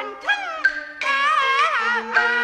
满城啊